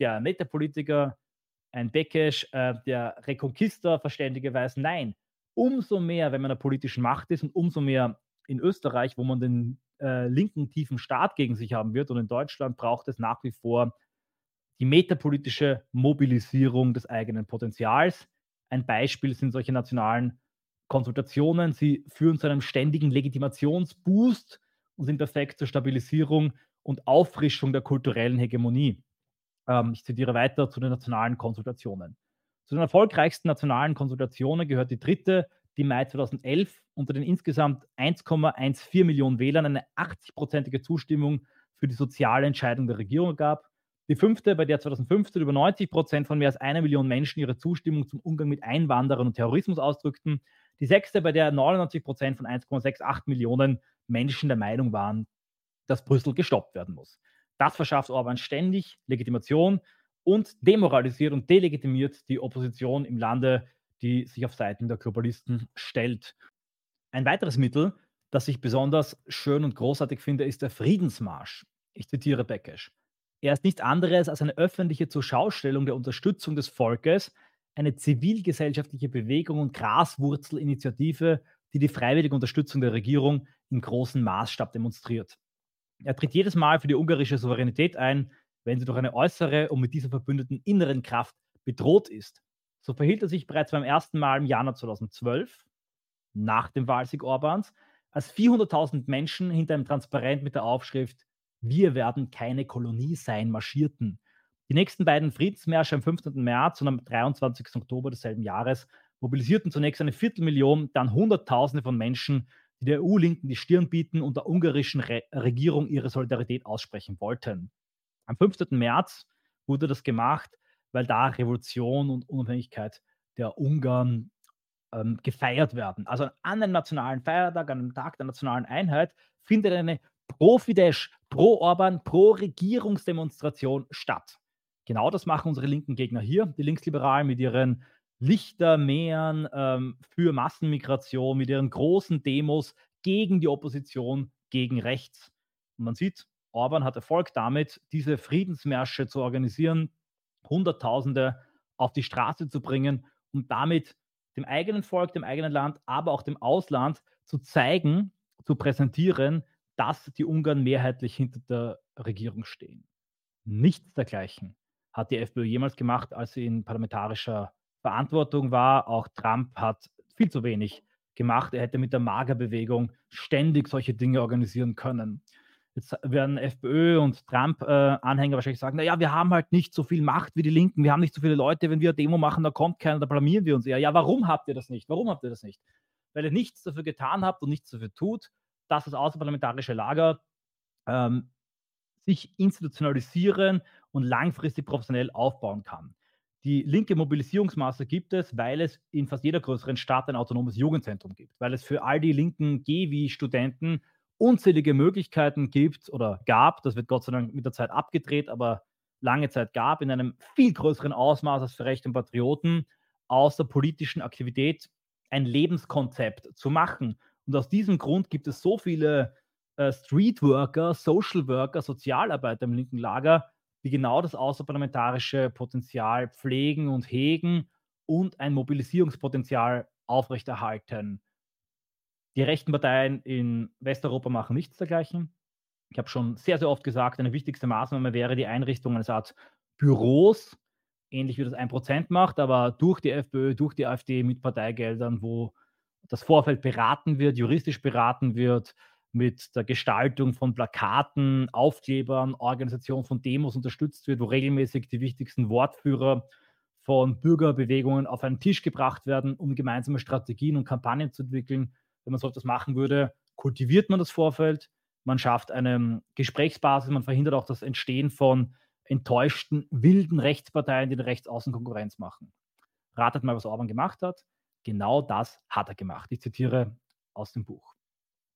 Der nette Politiker, ein Beckesch, äh, der Reconquista verständigerweise, nein, umso mehr, wenn man in der politischen Macht ist und umso mehr in Österreich, wo man den äh, linken tiefen Staat gegen sich haben wird und in Deutschland braucht es nach wie vor die metapolitische Mobilisierung des eigenen Potenzials. Ein Beispiel sind solche nationalen Konsultationen. Sie führen zu einem ständigen Legitimationsboost und sind perfekt zur Stabilisierung und Auffrischung der kulturellen Hegemonie. Ähm, ich zitiere weiter zu den nationalen Konsultationen. Zu den erfolgreichsten nationalen Konsultationen gehört die dritte, die im Mai 2011 unter den insgesamt 1,14 Millionen Wählern eine 80-prozentige Zustimmung für die soziale Entscheidung der Regierung gab. Die fünfte, bei der 2015 über 90 Prozent von mehr als einer Million Menschen ihre Zustimmung zum Umgang mit Einwanderern und Terrorismus ausdrückten. Die sechste, bei der 99 Prozent von 1,68 Millionen Menschen der Meinung waren, dass Brüssel gestoppt werden muss. Das verschafft Orban ständig Legitimation und demoralisiert und delegitimiert die Opposition im Lande, die sich auf Seiten der Globalisten stellt. Ein weiteres Mittel, das ich besonders schön und großartig finde, ist der Friedensmarsch. Ich zitiere Beckesch. Er ist nichts anderes als eine öffentliche Zurschaustellung der Unterstützung des Volkes eine zivilgesellschaftliche Bewegung und Graswurzelinitiative, die die freiwillige Unterstützung der Regierung in großem Maßstab demonstriert. Er tritt jedes Mal für die ungarische Souveränität ein, wenn sie durch eine äußere und mit dieser verbündeten inneren Kraft bedroht ist. So verhielt er sich bereits beim ersten Mal im Januar 2012, nach dem Wahlsieg Orbans, als 400.000 Menschen hinter einem Transparent mit der Aufschrift Wir werden keine Kolonie sein marschierten. Die nächsten beiden Friedensmärsche am 15. März und am 23. Oktober desselben Jahres mobilisierten zunächst eine Viertelmillion, dann Hunderttausende von Menschen, die der EU-Linken die Stirn bieten und der ungarischen Re Regierung ihre Solidarität aussprechen wollten. Am 15. März wurde das gemacht, weil da Revolution und Unabhängigkeit der Ungarn ähm, gefeiert werden. Also an einem nationalen Feiertag, an einem Tag der nationalen Einheit, findet eine pro-Fidesz, pro-Orban, pro-Regierungsdemonstration statt. Genau das machen unsere linken Gegner hier, die Linksliberalen mit ihren Lichtermeeren ähm, für Massenmigration, mit ihren großen Demos gegen die Opposition, gegen rechts. Und man sieht, Orban hat Erfolg damit, diese Friedensmärsche zu organisieren, Hunderttausende auf die Straße zu bringen und damit dem eigenen Volk, dem eigenen Land, aber auch dem Ausland zu zeigen, zu präsentieren, dass die Ungarn mehrheitlich hinter der Regierung stehen. Nichts dergleichen hat die FPÖ jemals gemacht, als sie in parlamentarischer Verantwortung war. Auch Trump hat viel zu wenig gemacht. Er hätte mit der Magerbewegung ständig solche Dinge organisieren können. Jetzt werden FPÖ und Trump-Anhänger äh, wahrscheinlich sagen, naja, wir haben halt nicht so viel Macht wie die Linken, wir haben nicht so viele Leute, wenn wir eine Demo machen, da kommt keiner, da blamieren wir uns eher. Ja, warum habt ihr das nicht? Warum habt ihr das nicht? Weil ihr nichts dafür getan habt und nichts dafür tut, dass das außerparlamentarische Lager ähm, sich institutionalisieren und langfristig professionell aufbauen kann. Die linke Mobilisierungsmasse gibt es, weil es in fast jeder größeren Stadt ein autonomes Jugendzentrum gibt, weil es für all die linken GW-Studenten unzählige Möglichkeiten gibt oder gab, das wird Gott sei Dank mit der Zeit abgedreht, aber lange Zeit gab, in einem viel größeren Ausmaß als für Rechte und Patrioten, aus der politischen Aktivität ein Lebenskonzept zu machen. Und aus diesem Grund gibt es so viele äh, Streetworker, Social Worker, Sozialarbeiter im linken Lager, die genau das außerparlamentarische Potenzial pflegen und hegen und ein Mobilisierungspotenzial aufrechterhalten. Die rechten Parteien in Westeuropa machen nichts dergleichen. Ich habe schon sehr, sehr oft gesagt, eine wichtigste Maßnahme wäre die Einrichtung eines Art Büros, ähnlich wie das 1% macht, aber durch die FPÖ, durch die AfD mit Parteigeldern, wo das Vorfeld beraten wird, juristisch beraten wird, mit der Gestaltung von Plakaten, Aufklebern, Organisation von Demos unterstützt wird, wo regelmäßig die wichtigsten Wortführer von Bürgerbewegungen auf einen Tisch gebracht werden, um gemeinsame Strategien und Kampagnen zu entwickeln wenn man so etwas machen würde, kultiviert man das Vorfeld, man schafft eine Gesprächsbasis, man verhindert auch das Entstehen von enttäuschten, wilden Rechtsparteien, die eine Rechtsaußenkonkurrenz machen. Ratet mal, was Orban gemacht hat. Genau das hat er gemacht. Ich zitiere aus dem Buch.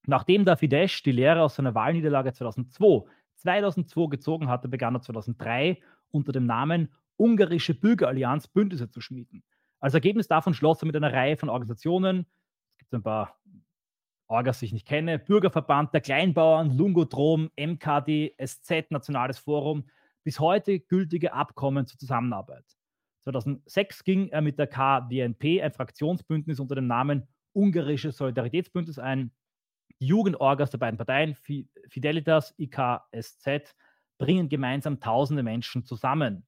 Nachdem der Fidesz die Lehre aus seiner Wahlniederlage 2002, 2002 gezogen hatte, begann er 2003 unter dem Namen Ungarische Bürgerallianz Bündnisse zu schmieden. Als Ergebnis davon schloss er mit einer Reihe von Organisationen, es gibt ein paar Orgas ich nicht kenne, Bürgerverband der Kleinbauern, Lungodrom, MKD, SZ, Nationales Forum, bis heute gültige Abkommen zur Zusammenarbeit. 2006 ging er mit der KDNP ein Fraktionsbündnis unter dem Namen Ungarische Solidaritätsbündnis ein. Jugendorgas der beiden Parteien, Fidelitas, IKSZ, bringen gemeinsam tausende Menschen zusammen.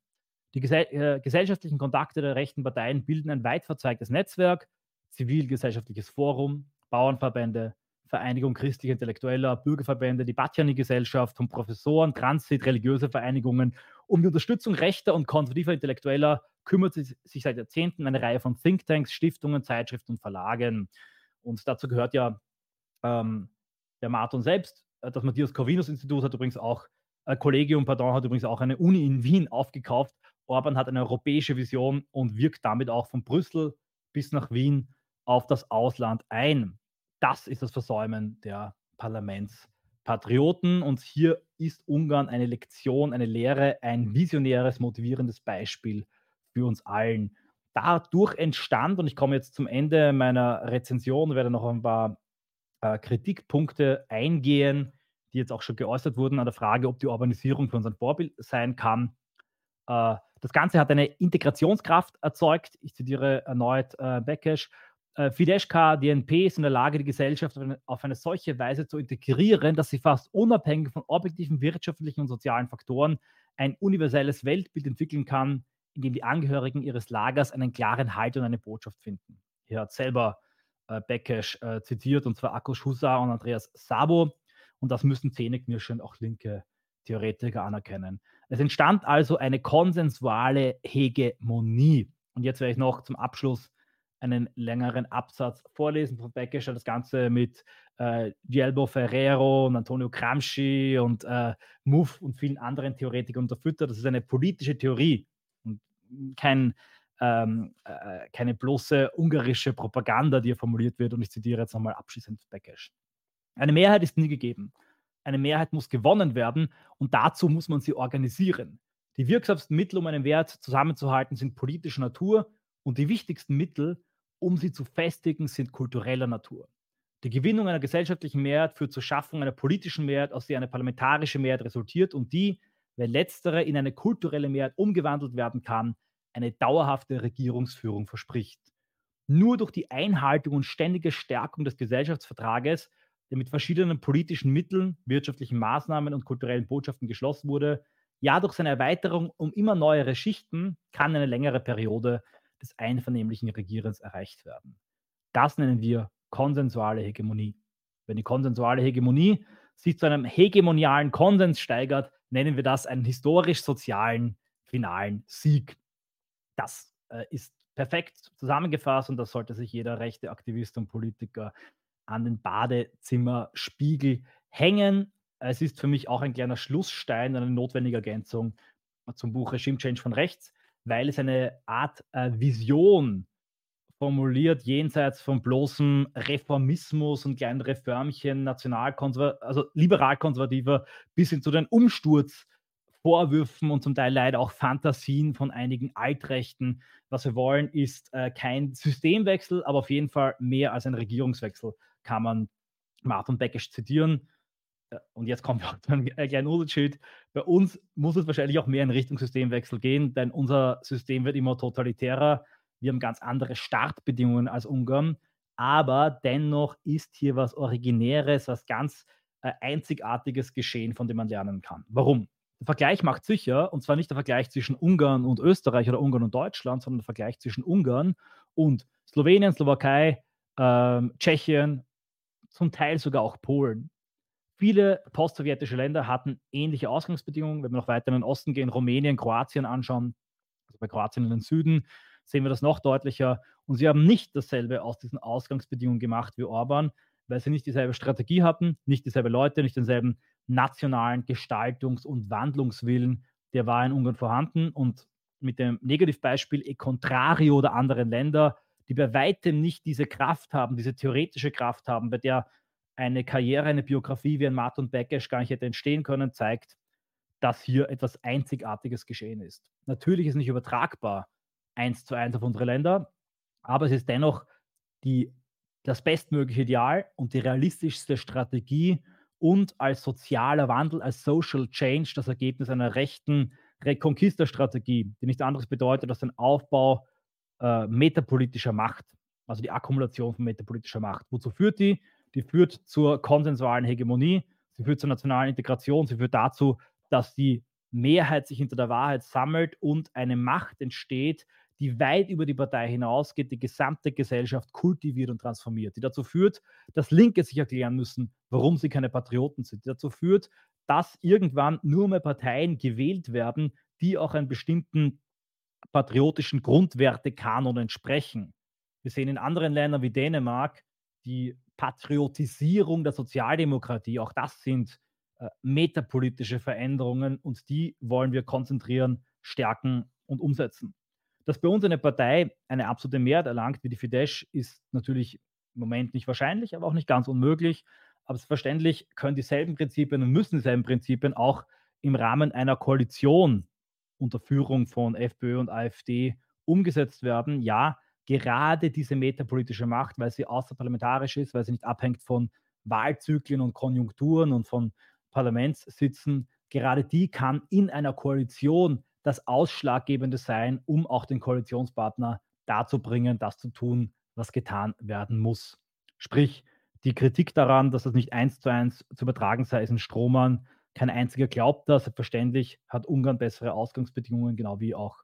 Die gesell äh, gesellschaftlichen Kontakte der rechten Parteien bilden ein weit verzweigtes Netzwerk, zivilgesellschaftliches Forum, Bauernverbände, Vereinigung christlicher Intellektueller, Bürgerverbände, die Batjani-Gesellschaft von Professoren, Transit, religiöse Vereinigungen. Um die Unterstützung rechter und konservativer Intellektueller kümmert sich seit Jahrzehnten eine Reihe von Thinktanks, Stiftungen, Zeitschriften und Verlagen. Und dazu gehört ja ähm, der Martin selbst. Äh, das Matthias Corvinus Institut hat übrigens auch, äh, Collegium, pardon, hat übrigens auch eine Uni in Wien aufgekauft. Orban hat eine europäische Vision und wirkt damit auch von Brüssel bis nach Wien auf das Ausland ein das ist das Versäumen der Parlamentspatrioten. Und hier ist Ungarn eine Lektion, eine Lehre, ein visionäres, motivierendes Beispiel für uns allen. Dadurch entstand, und ich komme jetzt zum Ende meiner Rezension, werde noch ein paar äh, Kritikpunkte eingehen, die jetzt auch schon geäußert wurden, an der Frage, ob die Urbanisierung für uns ein Vorbild sein kann. Äh, das Ganze hat eine Integrationskraft erzeugt. Ich zitiere erneut äh, Bekesch äh, Fidesz KDNP ist in der Lage, die Gesellschaft auf eine solche Weise zu integrieren, dass sie fast unabhängig von objektiven wirtschaftlichen und sozialen Faktoren ein universelles Weltbild entwickeln kann, in dem die Angehörigen ihres Lagers einen klaren Halt und eine Botschaft finden. Hier hat selber äh, Bekesch äh, zitiert, und zwar Akos Husa und Andreas Sabo. Und das müssen zähneknirschend auch linke Theoretiker anerkennen. Es entstand also eine konsensuale Hegemonie. Und jetzt werde ich noch zum Abschluss einen längeren Absatz vorlesen von Beckescher, das Ganze mit äh, Gielbo Ferrero und Antonio Gramsci und äh, Muff und vielen anderen Theoretikern unterfüttert. Das ist eine politische Theorie kein, ähm, äh, keine bloße ungarische Propaganda, die hier formuliert wird. Und ich zitiere jetzt nochmal abschließend Beckesch. Eine Mehrheit ist nie gegeben. Eine Mehrheit muss gewonnen werden und dazu muss man sie organisieren. Die wirksamsten Mittel, um einen Wert zusammenzuhalten, sind politischer Natur und die wichtigsten Mittel, um sie zu festigen, sind kultureller Natur. Die Gewinnung einer gesellschaftlichen Mehrheit führt zur Schaffung einer politischen Mehrheit, aus der eine parlamentarische Mehrheit resultiert und die, wenn letztere in eine kulturelle Mehrheit umgewandelt werden kann, eine dauerhafte Regierungsführung verspricht. Nur durch die Einhaltung und ständige Stärkung des Gesellschaftsvertrages, der mit verschiedenen politischen Mitteln, wirtschaftlichen Maßnahmen und kulturellen Botschaften geschlossen wurde, Ja, durch seine Erweiterung um immer neuere Schichten kann eine längere Periode des einvernehmlichen Regierens erreicht werden. Das nennen wir konsensuale Hegemonie. Wenn die konsensuale Hegemonie sich zu einem hegemonialen Konsens steigert, nennen wir das einen historisch-sozialen finalen Sieg. Das äh, ist perfekt zusammengefasst und das sollte sich jeder rechte Aktivist und Politiker an den Badezimmerspiegel hängen. Es ist für mich auch ein kleiner Schlussstein, eine notwendige Ergänzung zum Buch Regime Change von rechts, weil es eine Art äh, Vision formuliert, jenseits von bloßem Reformismus und kleinen Reformchen, nationalkonservativer, also liberal-konservativer, bis hin zu den Umsturzvorwürfen und zum Teil leider auch Fantasien von einigen Altrechten. Was wir wollen, ist äh, kein Systemwechsel, aber auf jeden Fall mehr als ein Regierungswechsel, kann man Martin Beckisch zitieren. Äh, und jetzt kommt auch ein kleiner Unterschied. Bei uns muss es wahrscheinlich auch mehr in Richtung Systemwechsel gehen, denn unser System wird immer totalitärer wir haben ganz andere Startbedingungen als Ungarn, aber dennoch ist hier was Originäres, was ganz äh, Einzigartiges geschehen, von dem man lernen kann. Warum? Der Vergleich macht sicher, und zwar nicht der Vergleich zwischen Ungarn und Österreich oder Ungarn und Deutschland, sondern der Vergleich zwischen Ungarn und Slowenien, Slowakei, ähm, Tschechien, zum Teil sogar auch Polen. Viele postsowjetische Länder hatten ähnliche Ausgangsbedingungen. Wenn wir noch weiter in den Osten gehen, Rumänien, Kroatien anschauen, also bei Kroatien in den Süden, sehen wir das noch deutlicher. Und sie haben nicht dasselbe aus diesen Ausgangsbedingungen gemacht wie Orban, weil sie nicht dieselbe Strategie hatten, nicht dieselbe Leute, nicht denselben nationalen Gestaltungs- und Wandlungswillen. Der war in Ungarn vorhanden und mit dem Negativbeispiel E Contrario oder anderen Länder, die bei weitem nicht diese Kraft haben, diese theoretische Kraft haben, bei der eine Karriere, eine Biografie wie ein Martin Beckesch gar nicht hätte entstehen können, zeigt, dass hier etwas Einzigartiges geschehen ist. Natürlich ist nicht übertragbar eins zu eins auf unsere Länder. Aber es ist dennoch die, das bestmögliche Ideal und die realistischste Strategie und als sozialer Wandel, als Social Change das Ergebnis einer rechten Reconquista-Strategie, die nichts anderes bedeutet als den Aufbau äh, metapolitischer Macht, also die Akkumulation von metapolitischer Macht. Wozu führt die? Die führt zur konsensualen Hegemonie, sie führt zur nationalen Integration, sie führt dazu, dass die Mehrheit sich hinter der Wahrheit sammelt und eine Macht entsteht, die weit über die Partei hinausgeht, die gesamte Gesellschaft kultiviert und transformiert, die dazu führt, dass Linke sich erklären müssen, warum sie keine Patrioten sind, die dazu führt, dass irgendwann nur mehr Parteien gewählt werden, die auch einen bestimmten patriotischen Grundwertekanon entsprechen. Wir sehen in anderen Ländern wie Dänemark die Patriotisierung der Sozialdemokratie. Auch das sind äh, metapolitische Veränderungen und die wollen wir konzentrieren, stärken und umsetzen. Dass bei uns eine Partei eine absolute Mehrheit erlangt wie die Fidesz, ist natürlich im Moment nicht wahrscheinlich, aber auch nicht ganz unmöglich. Aber verständlich können dieselben Prinzipien und müssen dieselben Prinzipien auch im Rahmen einer Koalition unter Führung von FPÖ und AfD umgesetzt werden. Ja, gerade diese metapolitische Macht, weil sie außerparlamentarisch ist, weil sie nicht abhängt von Wahlzyklen und Konjunkturen und von Parlamentssitzen, gerade die kann in einer Koalition das Ausschlaggebende sein, um auch den Koalitionspartner dazu bringen, das zu tun, was getan werden muss. Sprich, die Kritik daran, dass das nicht eins zu eins zu übertragen sei, ist ein Strohmann. Kein einziger glaubt das. Selbstverständlich hat Ungarn bessere Ausgangsbedingungen, genau wie auch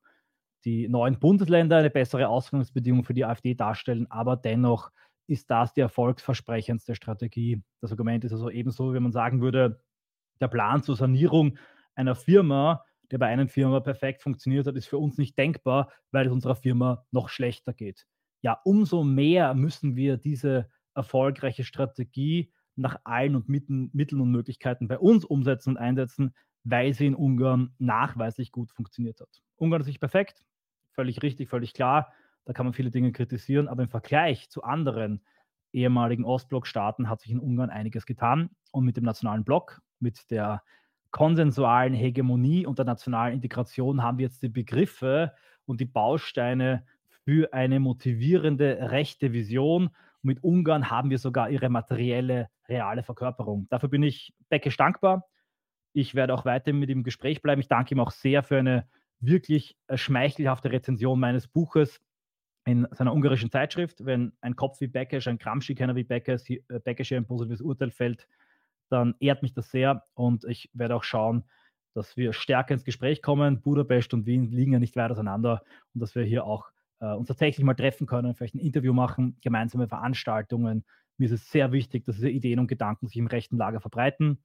die neuen Bundesländer eine bessere Ausgangsbedingung für die AfD darstellen. Aber dennoch ist das die erfolgsversprechendste Strategie. Das Argument ist also ebenso, wenn man sagen würde, der Plan zur Sanierung einer Firma der bei einer Firma perfekt funktioniert hat, ist für uns nicht denkbar, weil es unserer Firma noch schlechter geht. Ja, umso mehr müssen wir diese erfolgreiche Strategie nach allen und Mitteln und Möglichkeiten bei uns umsetzen und einsetzen, weil sie in Ungarn nachweislich gut funktioniert hat. Ungarn ist nicht perfekt, völlig richtig, völlig klar. Da kann man viele Dinge kritisieren, aber im Vergleich zu anderen ehemaligen Ostblock-Staaten hat sich in Ungarn einiges getan. Und mit dem nationalen Block, mit der konsensualen Hegemonie und der nationalen Integration haben wir jetzt die Begriffe und die Bausteine für eine motivierende rechte Vision. Mit Ungarn haben wir sogar ihre materielle, reale Verkörperung. Dafür bin ich Beckisch dankbar. Ich werde auch weiter mit ihm im Gespräch bleiben. Ich danke ihm auch sehr für eine wirklich äh, schmeichelhafte Rezension meines Buches in seiner ungarischen Zeitschrift. Wenn ein Kopf wie Beckisch, ein Gramsci-Kenner wie Beckisch, Beckisch hier ein positives Urteil fällt, dann ehrt mich das sehr und ich werde auch schauen, dass wir stärker ins Gespräch kommen. Budapest und Wien liegen ja nicht weit auseinander und dass wir hier auch äh, uns tatsächlich mal treffen können, vielleicht ein Interview machen, gemeinsame Veranstaltungen. Mir ist es sehr wichtig, dass diese Ideen und Gedanken sich im rechten Lager verbreiten,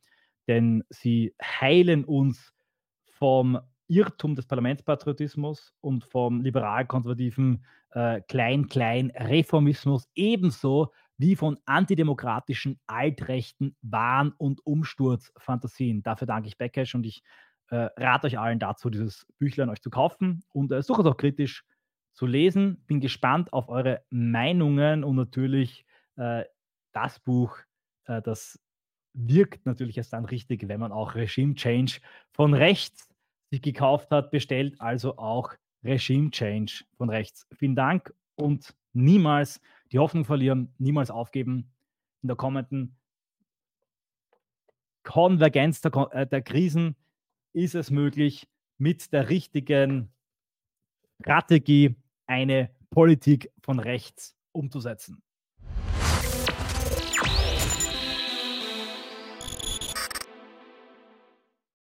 denn sie heilen uns vom Irrtum des Parlamentspatriotismus und vom liberal-konservativen äh, Klein-Klein-Reformismus ebenso wie von antidemokratischen, altrechten Wahn- und Umsturzfantasien. Dafür danke ich Beckesch und ich äh, rate euch allen dazu, dieses Büchlein euch zu kaufen und äh, es auch kritisch zu lesen. Bin gespannt auf eure Meinungen und natürlich äh, das Buch, äh, das wirkt natürlich erst dann richtig, wenn man auch Regime Change von rechts sich gekauft hat, bestellt, also auch Regime Change von rechts. Vielen Dank und niemals die Hoffnung verlieren, niemals aufgeben. In der kommenden Konvergenz der, äh, der Krisen ist es möglich, mit der richtigen Strategie eine Politik von rechts umzusetzen.